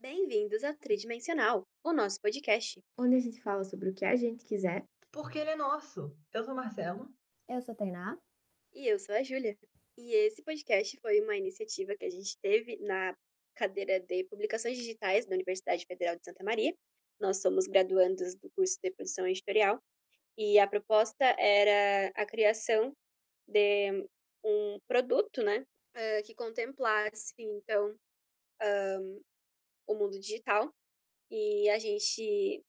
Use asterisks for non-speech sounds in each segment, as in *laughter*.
Bem-vindos ao Tridimensional, o nosso podcast. onde a gente fala sobre o que a gente quiser. Porque ele é nosso. Eu sou Marcelo. Eu sou a Tainá. E eu sou a Júlia. E esse podcast foi uma iniciativa que a gente teve na cadeira de Publicações Digitais da Universidade Federal de Santa Maria. Nós somos graduandos do curso de Produção Editorial. E a proposta era a criação de um produto, né, eh, que contemplasse, então, o mundo digital. E a gente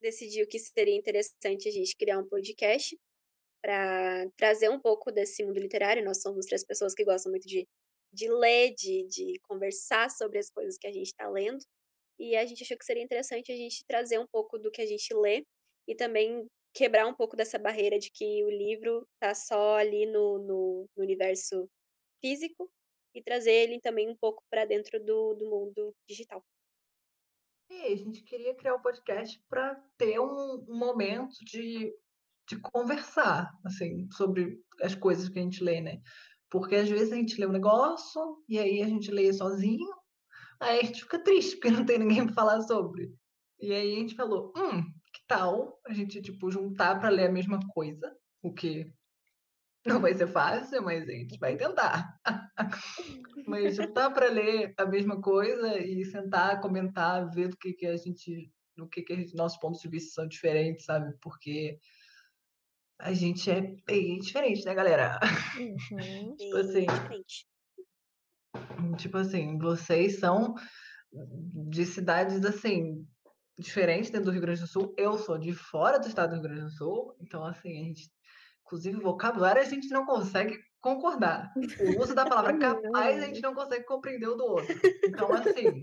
decidiu que seria interessante a gente criar um podcast para trazer um pouco desse mundo literário. Nós somos três pessoas que gostam muito de, de ler, de, de conversar sobre as coisas que a gente está lendo. E a gente achou que seria interessante a gente trazer um pouco do que a gente lê e também quebrar um pouco dessa barreira de que o livro está só ali no, no, no universo físico e trazer ele também um pouco para dentro do, do mundo digital. E a gente queria criar um podcast para ter um, um momento de, de conversar, assim, sobre as coisas que a gente lê, né? Porque às vezes a gente lê um negócio e aí a gente lê sozinho, aí a gente fica triste porque não tem ninguém para falar sobre. E aí a gente falou, hum, que tal a gente, tipo, juntar para ler a mesma coisa, o que não vai ser fácil, mas a gente vai tentar. *laughs* mas juntar para ler a mesma coisa e sentar, comentar, ver do que, que a gente, no que, que gente- nossos pontos de vista são diferentes, sabe? Porque a gente é bem diferente, né, galera? Uhum. *laughs* Tipo assim, diferente. tipo assim, vocês são de cidades assim diferentes dentro do Rio Grande do Sul. Eu sou de fora do estado do Rio Grande do Sul, então assim, a gente, inclusive vocabulário a gente não consegue concordar. O uso da palavra capaz a gente não consegue compreender o do outro. Então assim,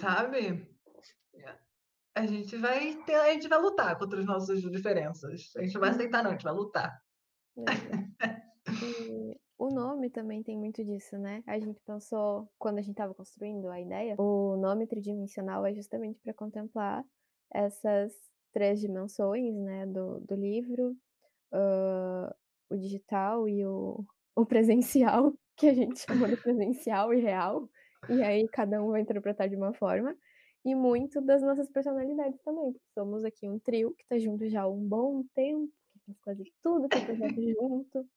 sabe? A gente vai ter, a gente vai lutar contra as nossas diferenças. A gente não vai aceitar não, a gente vai lutar. E o nome também tem muito disso, né? A gente pensou, quando a gente estava construindo a ideia, o nome tridimensional é justamente para contemplar essas três dimensões, né? Do, do livro, ah, o digital e o, o presencial, *laughs* que a gente chamou de presencial e real. E aí cada um vai interpretar de uma forma. E muito das nossas personalidades também, porque somos aqui um trio que tá junto já há um bom tempo, que faz quase tudo que é projeto *laughs* junto.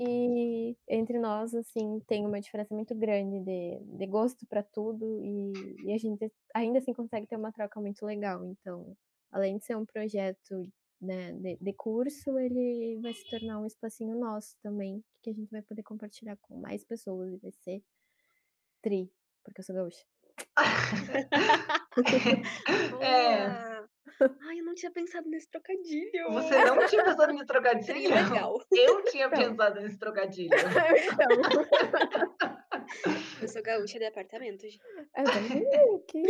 E entre nós, assim, tem uma diferença muito grande de, de gosto para tudo e, e a gente ainda assim consegue ter uma troca muito legal. Então, além de ser um projeto né, de, de curso, ele vai se tornar um espacinho nosso também, que a gente vai poder compartilhar com mais pessoas e vai ser tri, porque eu sou gaúcha. *laughs* *laughs* É. Ai, eu não tinha pensado nesse trocadilho. Você não tinha pensado nesse trocadilho? legal. Eu tinha Então. pensado nesse trocadilho. *laughs* então, Eu sou gaúcha de apartamento, gente. eu também, que?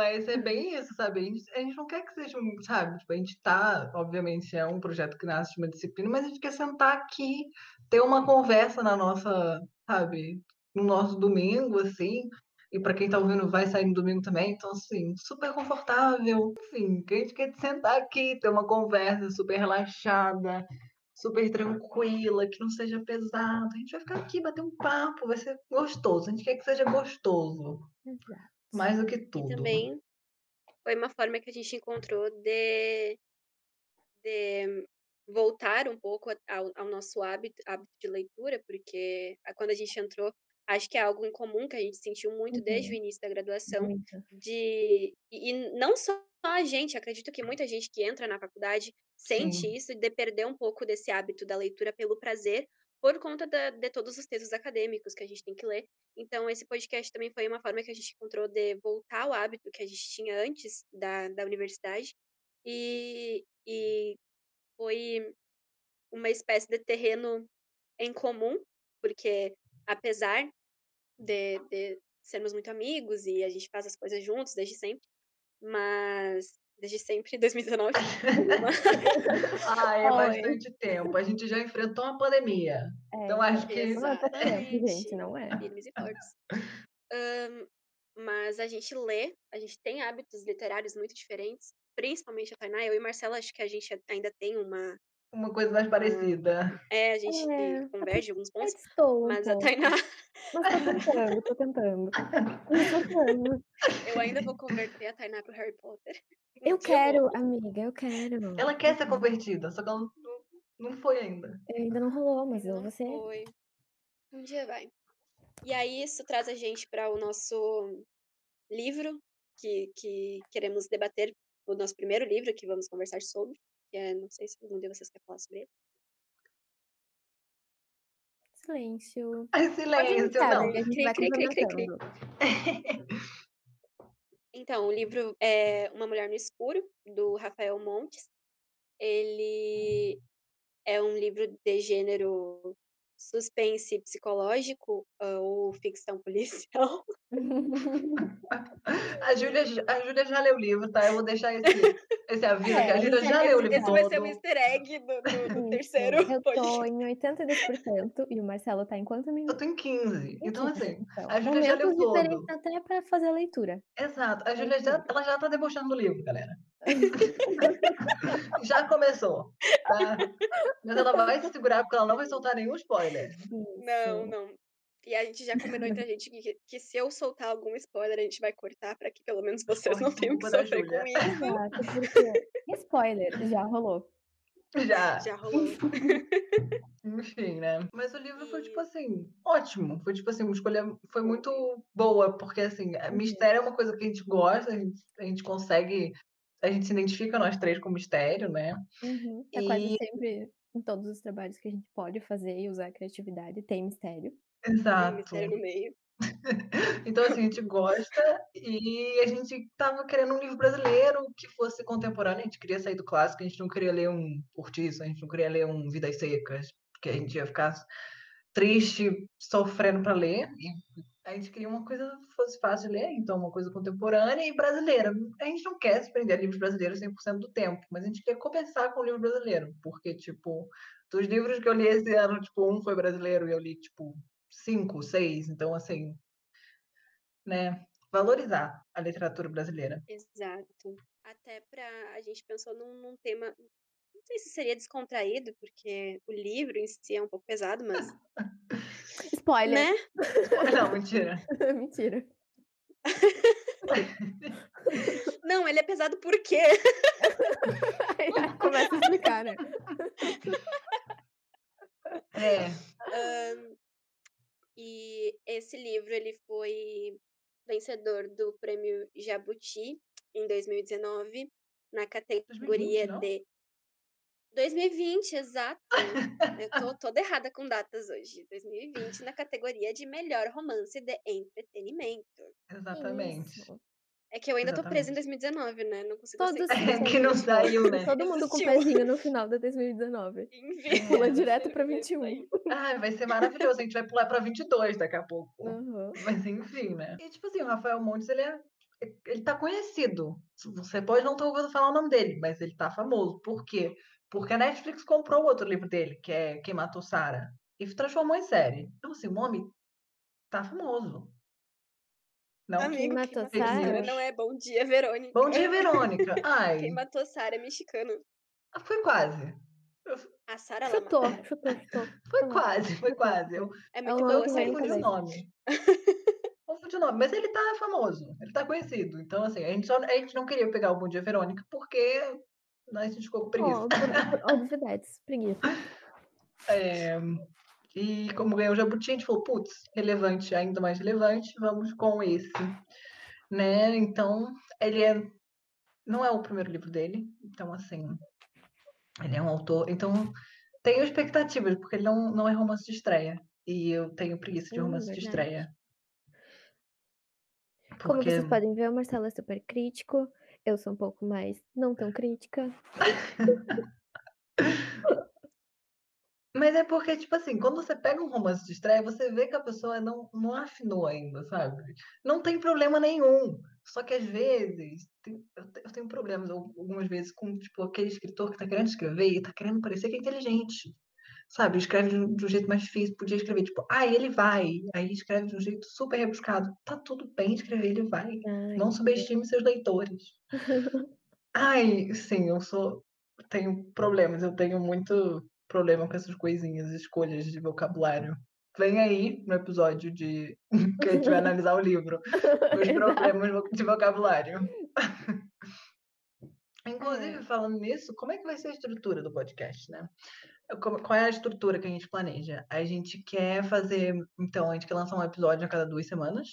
Mas é bem isso, sabe? A gente, a gente não quer que seja um, sabe? Tipo, a gente tá, obviamente, é um projeto que nasce de uma disciplina, mas a gente quer sentar aqui, ter uma conversa na nossa, sabe? No nosso domingo, assim. E para quem tá ouvindo, vai sair no domingo também. Então, assim, super confortável. Enfim, que a gente quer sentar aqui, ter uma conversa super relaxada, super tranquila, que não seja pesado. A gente vai ficar aqui, bater um papo, vai ser gostoso. A gente quer que seja gostoso, Exato. Mais do que E tudo. também foi uma forma que a gente encontrou de, de voltar um pouco ao, ao nosso hábito, hábito de leitura, porque quando a gente entrou, acho que é algo em comum que a gente sentiu muito desde o Uhum. início da graduação, Muito. de e, e não só a gente, acredito que muita gente que entra na faculdade sente Sim. isso de perder um pouco desse hábito da leitura pelo prazer por conta da- de todos os textos acadêmicos que a gente tem que ler. Então, esse podcast também foi uma forma que a gente encontrou de voltar ao hábito que a gente tinha antes da, da universidade e, e foi uma espécie de terreno em comum, porque apesar de, de sermos muito amigos e a gente faz as coisas juntos desde sempre, mas desde sempre, 2019. *laughs* Ah, é Oi. bastante tempo. A gente já enfrentou uma pandemia. É, Então acho que não é Exatamente. gente, não é. Firmes e fortes. Ahn, mas a gente lê, a gente tem hábitos literários muito diferentes, principalmente a Tainá. Eu e Marcela, acho que a gente ainda tem uma, uma coisa mais parecida. É, a gente É, converge alguns pontos, estou um mas a pouco. Tainá, *laughs* Mas tô tentando, tô tentando. Tô tentando. eu ainda vou converter a Tainá pro Harry Potter. *laughs* Eu quero, amiga, eu quero. Ela quer ser convertida, só que ela não, não foi ainda. Ainda não rolou, mas eu não vou ser. foi. Um dia vai. E aí isso traz a gente para o nosso livro que, que queremos debater, o nosso primeiro livro que vamos conversar sobre, é, não sei se algum de vocês quer falar sobre ele. Silêncio. Pode silêncio, iniciar, não. Cri, cri, cri, cri. Então, o livro é Uma Mulher no Escuro, do Rafael Montes. Ele é um livro de gênero suspense psicológico ah, ou ficção policial. *laughs* A Júlia, a Júlia já leu o livro, tá? Eu vou deixar esse, esse aviso É, que a Júlia já leu o livro esse vai ser todo. um easter egg do, do- do terceiro Eu tô podcast. em 82% e o Marcelo tá em quanto Eu minutos? tô em 15. Então, Em 15, assim, então. a Júlia já leu todo. diferentes até pra fazer a leitura. Exato. A É Júlia já, ela já tá debochando do livro, galera. *laughs* *laughs* Já começou, tá? Mas ela vai se segurar porque ela não vai soltar nenhum spoiler. Não, não. E a gente já combinou entre a *laughs* gente que, que se eu soltar algum spoiler, a gente vai cortar pra que pelo menos *laughs* vocês Corte não tenham que sofrer com isso. Exato, porque spoiler, já rolou. Já. Já rolou. *laughs* Enfim, né? Mas o livro foi, tipo assim, ótimo. Foi, tipo assim, uma escolha foi muito boa, porque, assim, Uhum. mistério é uma coisa que a gente gosta, a gente, a gente consegue, a gente se identifica nós três com mistério, né? Uhum. É quase E, sempre em todos os trabalhos que a gente pode fazer e usar a criatividade, tem mistério. Exato. mistério no meio. *laughs* Então, assim, a gente gosta e a gente tava querendo um livro brasileiro que fosse contemporâneo, a gente queria sair do clássico, a gente não queria ler um Cortiço, a gente não queria ler um Vidas Secas, porque a gente ia ficar triste, sofrendo para ler, e a gente queria uma coisa que fosse fácil de ler, então uma coisa contemporânea e brasileira. A gente não quer se prender a livros brasileiros 100% do tempo, mas a gente quer começar com o livro brasileiro, porque, tipo, dos livros que eu li esse ano, tipo, um foi brasileiro e eu li, tipo, cinco, seis, então, assim, né, valorizar a literatura brasileira. Exato. Até pra. A gente pensou num, num tema. Não sei se seria descontraído, porque o livro em si é um pouco pesado, mas. Spoiler! *laughs* né? *laughs* Não, mentira. *laughs* Mentira. Não, ele é pesado por quê? Aí começa a explicar, né? É, Ahn, e esse livro ele foi vencedor do prêmio Jabuti em 2019 na 2020, categoria não? de 2020, exato. Eu tô toda errada com datas hoje. 2020 na categoria de melhor romance de entretenimento. exatamente. Isso. É que eu ainda tô presa em Exatamente. 2019, né? Não consigo Todos aceitar. É, que não saiu, né? Todo mundo com o pezinho no final da 2019. Enfim. Pula direto pra Vai 21. sair. Ai, vai ser maravilhoso. A gente vai pular pra 22 daqui a pouco. Uhum. Mas enfim, né? E tipo assim, o Rafael Montes, ele é. Ele tá conhecido. Você pode não ter ouvido falar o nome dele, mas ele tá famoso. Por quê? Porque a Netflix comprou outro livro dele, que é Quem Matou Sarah, e transformou em série. Então, assim, o nome tá famoso. Não Amigo, quem matou? Sarah não é Bom Dia, Verônica. Bom dia, Verônica. *laughs* Ai, Quem matou Sarah é mexicano. foi quase. A Sarah ela Chutou, matou. chutou, chutou. *laughs* Foi quase, foi quase. Eu, É um muito vem confundi o nome. *laughs* Confundi o nome, mas ele tá famoso, ele tá conhecido. Então, assim, a gente, só, a gente não queria pegar o Bom Dia Verônica porque a gente ficou com preguiça. Por, por obviedades, preguiça. É, e como ganhou o Jabuti, a gente falou, putz, relevante, ainda mais relevante, vamos com esse. Né? Então, ele é. Não é o primeiro livro dele, então, assim. Ele é um autor. Então, tenho expectativas, porque ele não, não é romance de estreia. E eu tenho preguiça de Hum, romance de verdade. estreia. Como Porque vocês podem ver, o Marcelo é super crítico. Eu sou um pouco mais não tão crítica. *laughs* Mas é porque, tipo assim, quando você pega um romance de estreia, você vê que a pessoa não, não afinou ainda, sabe? Não tem problema nenhum. Só que às vezes, tem- eu te- eu tenho problemas al- algumas vezes com, tipo, aquele escritor que tá querendo escrever e tá querendo parecer que é inteligente. Sabe? Escreve de um, de um jeito mais difícil, podia escrever, tipo, ah, ele vai. Aí escreve de um jeito super rebuscado. Tá tudo bem escrever, ele vai. Ai, Não subestime seus leitores. *laughs* Ai, sim, eu sou tenho problemas, eu tenho muito problema com essas coisinhas, escolhas de vocabulário. Vem aí no episódio de *laughs* que a gente vai *laughs* analisar o livro, os problemas de vocabulário. Inclusive, É. falando nisso, como é que vai ser a estrutura do podcast, né? Qual é a estrutura que a gente planeja? A gente quer fazer, então, a gente quer lançar um episódio a cada duas semanas,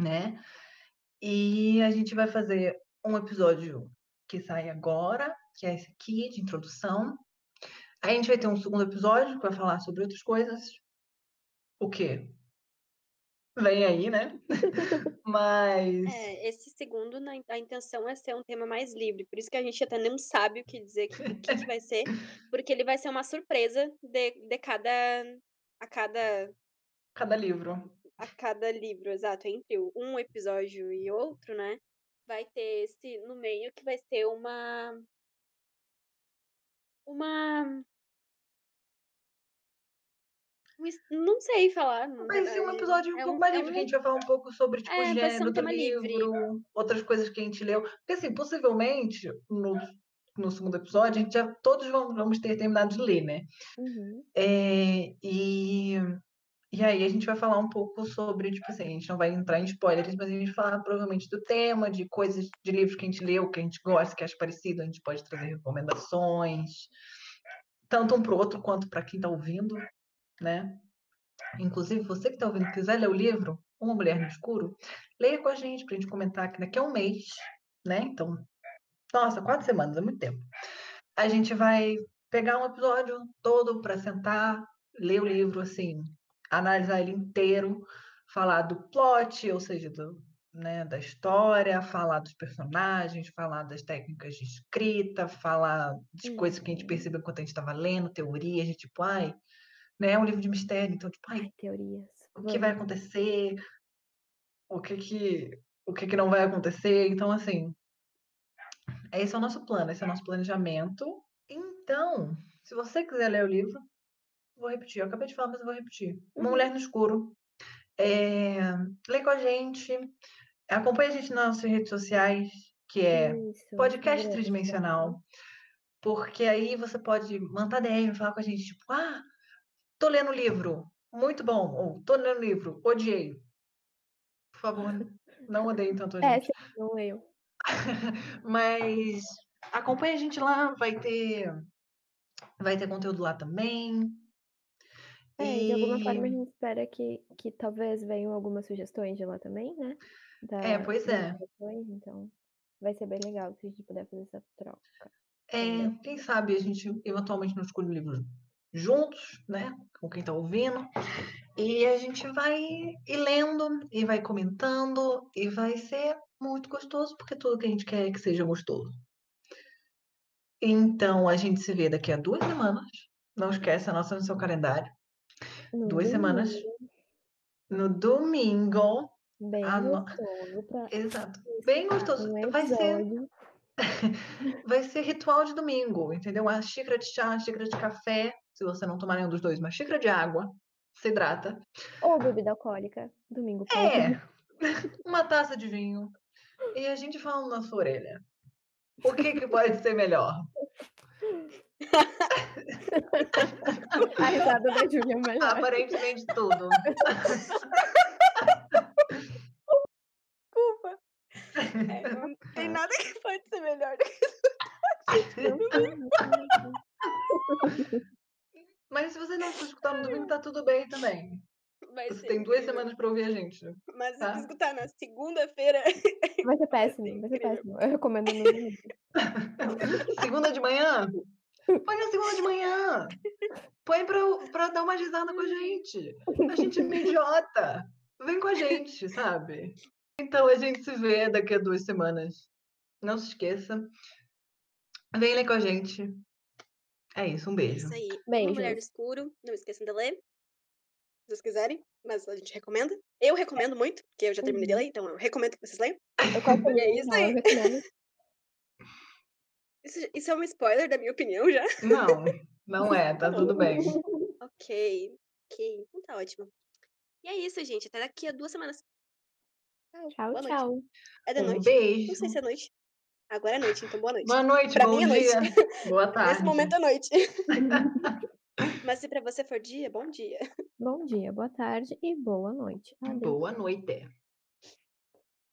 né? E a gente vai fazer um episódio que sai agora, que é esse aqui, de introdução. A gente vai ter um segundo episódio que vai falar sobre outras coisas. O quê? Vem aí, né? *laughs* Mas. É, esse segundo, a intenção é ser um tema mais livre. Por isso que a gente até não sabe o que dizer, o que, que vai ser. Porque ele vai ser uma surpresa de, de cada. A cada. Cada livro. A cada livro, exato. Entre um episódio e outro, né? Vai ter esse no meio que vai ser uma. Uma. um Não sei falar. na Vai ser um verdade. episódio um É pouco mais é livre, que a um- gente vai falar um pouco sobre tipo, É, um gênero do tema livre. livro, outras coisas que a gente leu. Porque assim, possivelmente, no, no segundo episódio, a gente já todos vamos, vamos ter terminado de ler, né? Uhum. É, e, e aí a gente vai falar um pouco sobre, tipo assim, a gente não vai entrar em spoilers, mas a gente vai falar provavelmente do tema, de coisas, de livros que a gente leu, que a gente gosta, que acha parecido, a gente pode trazer recomendações, tanto um para o outro quanto para quem está ouvindo, né? Inclusive, você que está ouvindo, quiser ler o livro Uma Mulher no Escuro, leia com a gente para a gente comentar que daqui a um mês, né? Então, nossa, quatro semanas, é muito tempo. A gente vai pegar um episódio todo para sentar, ler o livro, assim, analisar ele inteiro, falar do plot, ou seja, do, né, da história, falar dos personagens, falar das técnicas de escrita, falar de coisas que a gente Uhum. percebeu enquanto a gente estava lendo, teorias, de tipo, ai, né, é um livro de mistério, então, tipo, ai, teorias. o que vai acontecer, o que que, o que que não vai acontecer. Então, assim, esse é o nosso plano, esse é o nosso planejamento. Então, se você quiser ler o livro, vou repetir, eu acabei de falar, mas eu vou repetir. Uma Uhum. Mulher no Escuro. É, lê com a gente, acompanha a gente nas nossas redes sociais, que é Isso, podcast Instagram, tridimensional. Porque aí você pode mandar DM, falar com a gente, tipo, ah, tô lendo o livro, muito bom, ou tô lendo o livro, odiei. Por favor, não odeiem tanto a *laughs* É, gente. sim, não leio. *laughs* Mas acompanha a gente lá, vai ter vai ter conteúdo lá também. É, de alguma forma a E gente espera que, que talvez venham algumas sugestões de lá também, né? é, Da, pois das é. então vai ser bem legal se a gente puder fazer essa troca É, quem sabe a gente eventualmente não escolhe livros juntos, né? Com quem tá ouvindo. E a gente vai ir lendo e vai comentando e vai ser muito gostoso, porque tudo que a gente quer é que seja gostoso. Então a gente se vê daqui a duas semanas. Não esquece, anota no seu calendário. No Duas semanas. domingo, No domingo. bem ano- gostoso pra Exato. Bem gostoso. um Vai ser, *laughs* vai ser ritual de domingo, entendeu? Uma xícara de chá, uma xícara de café. Se você não tomar nenhum dos dois, uma xícara de água. Se hidrata. Ou bebida alcoólica, domingo. É, *laughs* uma taça de vinho. E a gente fala na sua orelha. O que, que pode ser melhor? *laughs* *laughs* A risada da Júlia é melhor. Aparentemente tudo. Desculpa. É, *laughs* não tem nada que pode ser melhor do que Mas se você não for escutar no domingo, tá tudo bem também. vai Você ser tem duas incrível. semanas pra ouvir a gente. Mas se tá? você escutar na segunda-feira, *laughs* Vai ser péssimo, ser vai ser péssimo. Eu recomendo no domingo. Segunda de manhã? Põe na segunda de manhã. Põe pra, pra dar uma risada com a gente. A gente é meio idiota. Vem com a gente, sabe? Então a gente se vê daqui a duas semanas. Não se esqueça. Vem ler com a gente. É isso, um beijo. isso aí. Uma. Mulher do Escuro. Não esqueçam de ler. Se vocês quiserem. Mas a gente recomenda. Eu recomendo muito, porque eu já terminei de Uhum. ler, então eu recomendo que vocês leiam. Eu quase *laughs* E é isso não, aí. recomendo. Isso, isso é um spoiler da minha opinião já? Não, não é, tá tudo bem. *laughs* Ok. Ok. Então tá ótimo. E é isso, gente. Até daqui a duas semanas. Tchau, Boa noite. tchau. É de Um noite? beijo. Não sei se é noite. Agora é noite, então boa noite. Boa noite, Pra bom mim é dia. noite. Boa *laughs* tarde. Nesse momento é noite. *laughs* Mas se pra você for dia, bom dia. Bom dia, boa tarde e boa noite. Adeus. Boa noite.